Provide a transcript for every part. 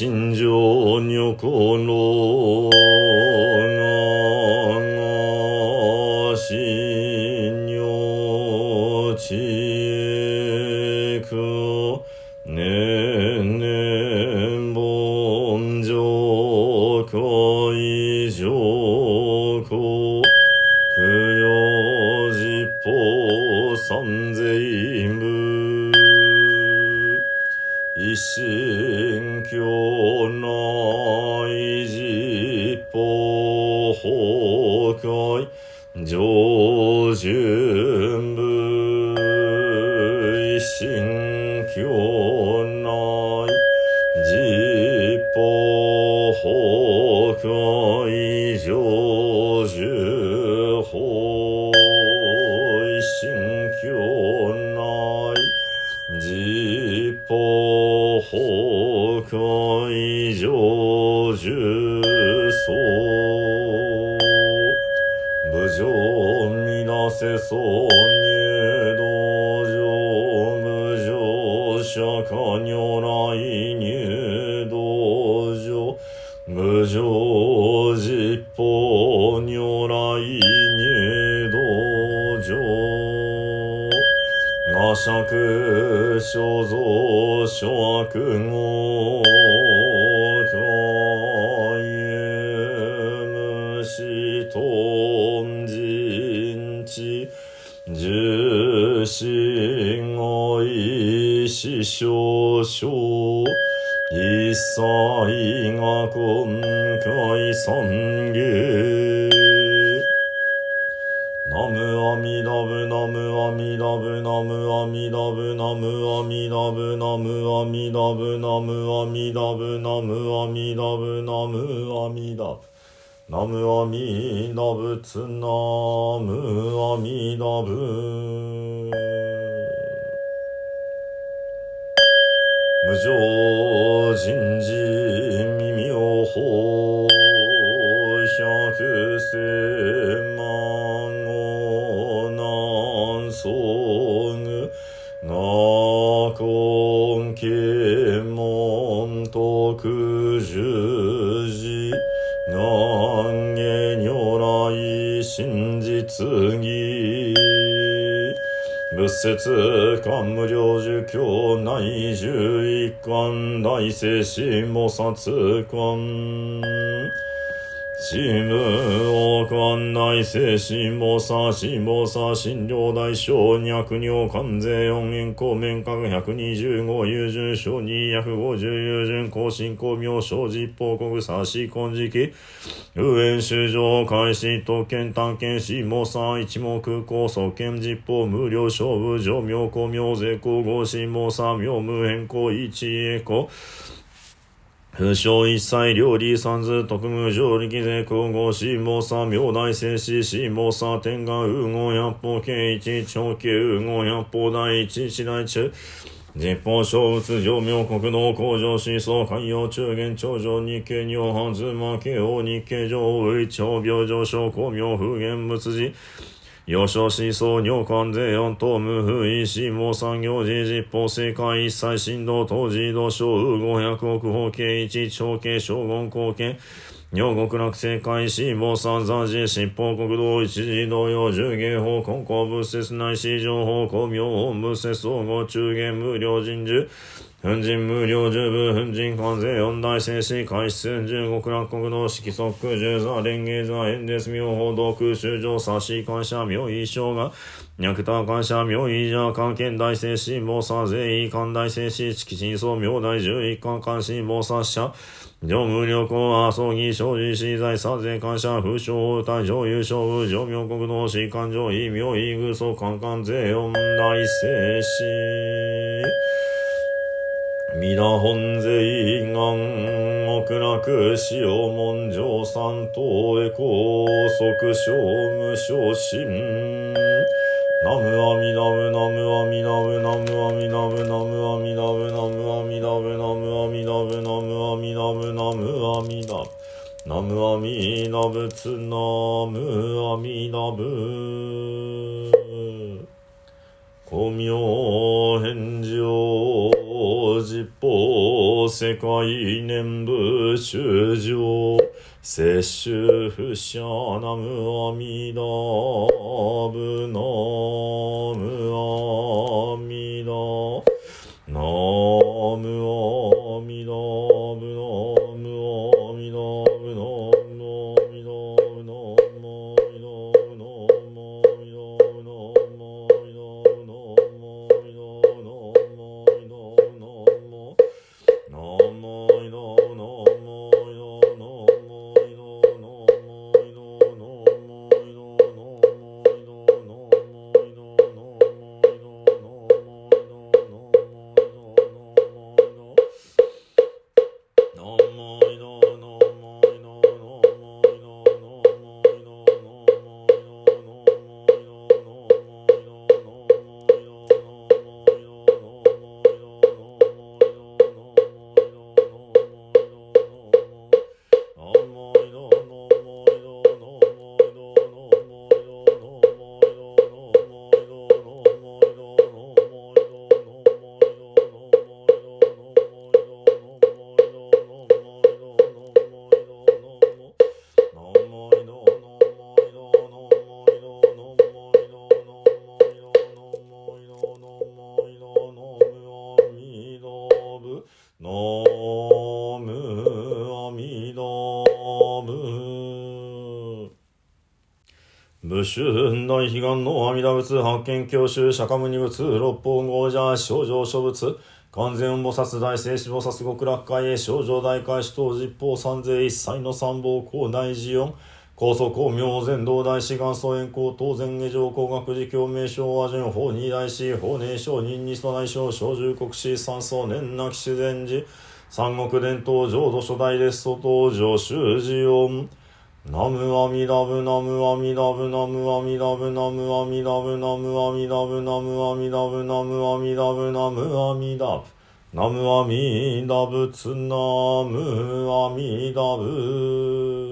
心情女子の。勉強内実法崩壊成就かにょらい。愛師匠匠一切が今回三芸ナムアミダブナムアミダブナムアミダブナムアミダブナムアミダブナムアミダブナムアミダブナムアミダブナムアミダブツナムアミダブ。無常人事耳を法百千万語南宋具那根検問徳十字南下如来真実義仏説官無量寿教内十一巻大聖子菩薩官シム王冠大聖子菩薩子菩薩診療大小脈尿関税四円公面角百二十五優順小二百五十優順更新公明小実報告差し金時期右縁修上開始特権探検士模査一目高速権実報無料勝負上妙公明税公合心模査妙無変更一栄光不詳一切料理三図特務上力税空合死亡差明大聖死死亡差天眼右合百法慶一長慶右合百法第一一大中実法小仏上明国道工場思想海洋中元頂上日経尿半ズマ慶応日経上一長病上昇公明風源仏寺幼少思想尿管税四等無風意思も産業時実法世界一切振動当時道小五百億法計一長計将軍貢献尿極楽世界死亡三三時執法国道一時同様十芸法根高仏説内市情報公明本仏説総合中元無料人事粉人無料十部粉人関税四大聖子開始十極楽国道色即十座蓮華座縁です妙法道空修上差し感謝妙意生が脈多感謝妙意者関係大聖子謀差税意関大聖子式真相妙大十一貫関心謀差者上無旅行阿葬儀生じ資材差税感謝不詳大上優勝部上明国道士官上意妙意愚祖官官税四大聖子。皆本税願極楽使用文上三等へ高速小無昇進ナムアミダブナムアミダブナムアミダブナムアミダブナムアミダブナムアミダブナムアミダブナムアミダブナムアミダブツナムアミダブ光明返上世界念仏修行摂取不捨なむ阿弥陀仏のむ阿弥陀の阿弥陀。武春大悲願の阿弥陀仏発見教習釈迦牟尼仏六方豪者少女諸仏完全菩薩大聖子菩薩極楽会へ少女大会主等実法三世一切の三宝高大寺四高祖公明全道大師元祖円光当然下上工学寺教名称和順法二大師法寧上人二祖大将小十国師三祖年なき自然寺三国伝統浄土初代列祖登場修寺音ナムアミダブナムアミダブナムアミダブナムアミダブナムアミダブナムアミダブナムアミダブナムアミダブナムアミダブツナムアミダブ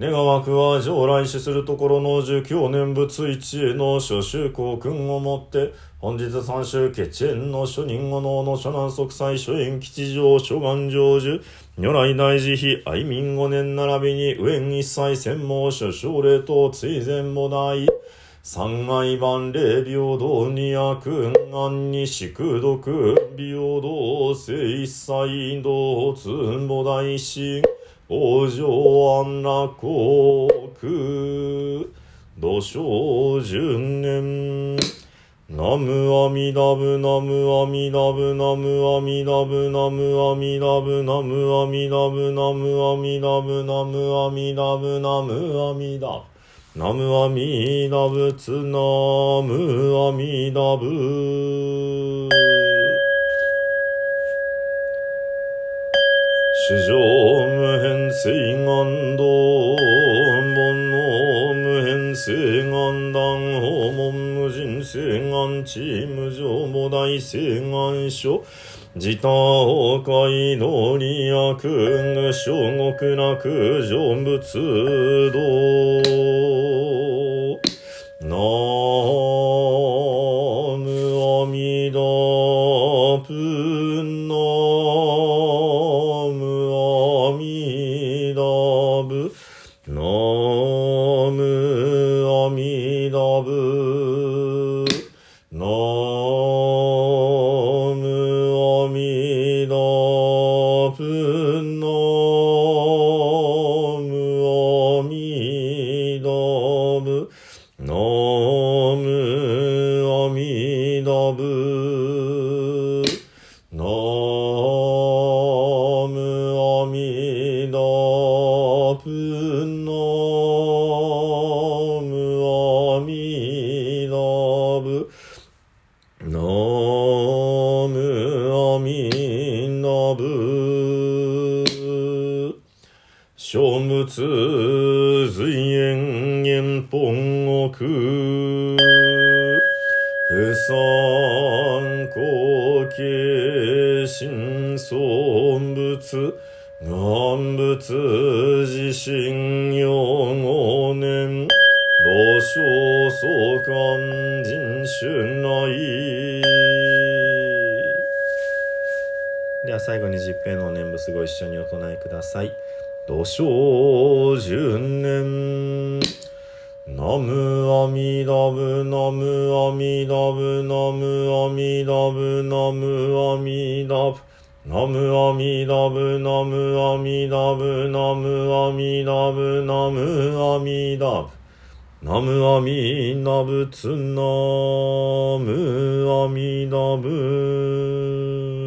願わくは将来死するところの十九年仏一への諸宗公君をもって本日三州決縁の諸人後能の諸南息災諸縁吉祥諸願成就。如来大慈悲愛民五年並びに上一切専門諸奨礼等追善も大三愛万礼平等二悪安に宿毒平等聖一切道通母大師。往生安楽国土生十年ナムアミダブナムアミダブナムアミダブナムアミダブナムアミダブナムアミダブナムアミダブナムアミダブナムアミダブツナムアミダブ主上無変性願道煩悩無変性願断訪問無人性願地無常母大性願書。自他崩壊道理悪具小極楽成仏道ナノムアミダブノムアミダブノムアミダブノムアミダブ諸物随縁元本国不参考形心尊仏願仏自身用五年老少相関人種内では最後に十平の念仏ご一緒にお唱えください。土生十年。ナムアミダブナムアミダブナムアミダブナムアミダブナムアミダブナムアミダブナムアミダブナムアミダブナムアミダブツナムアミダブ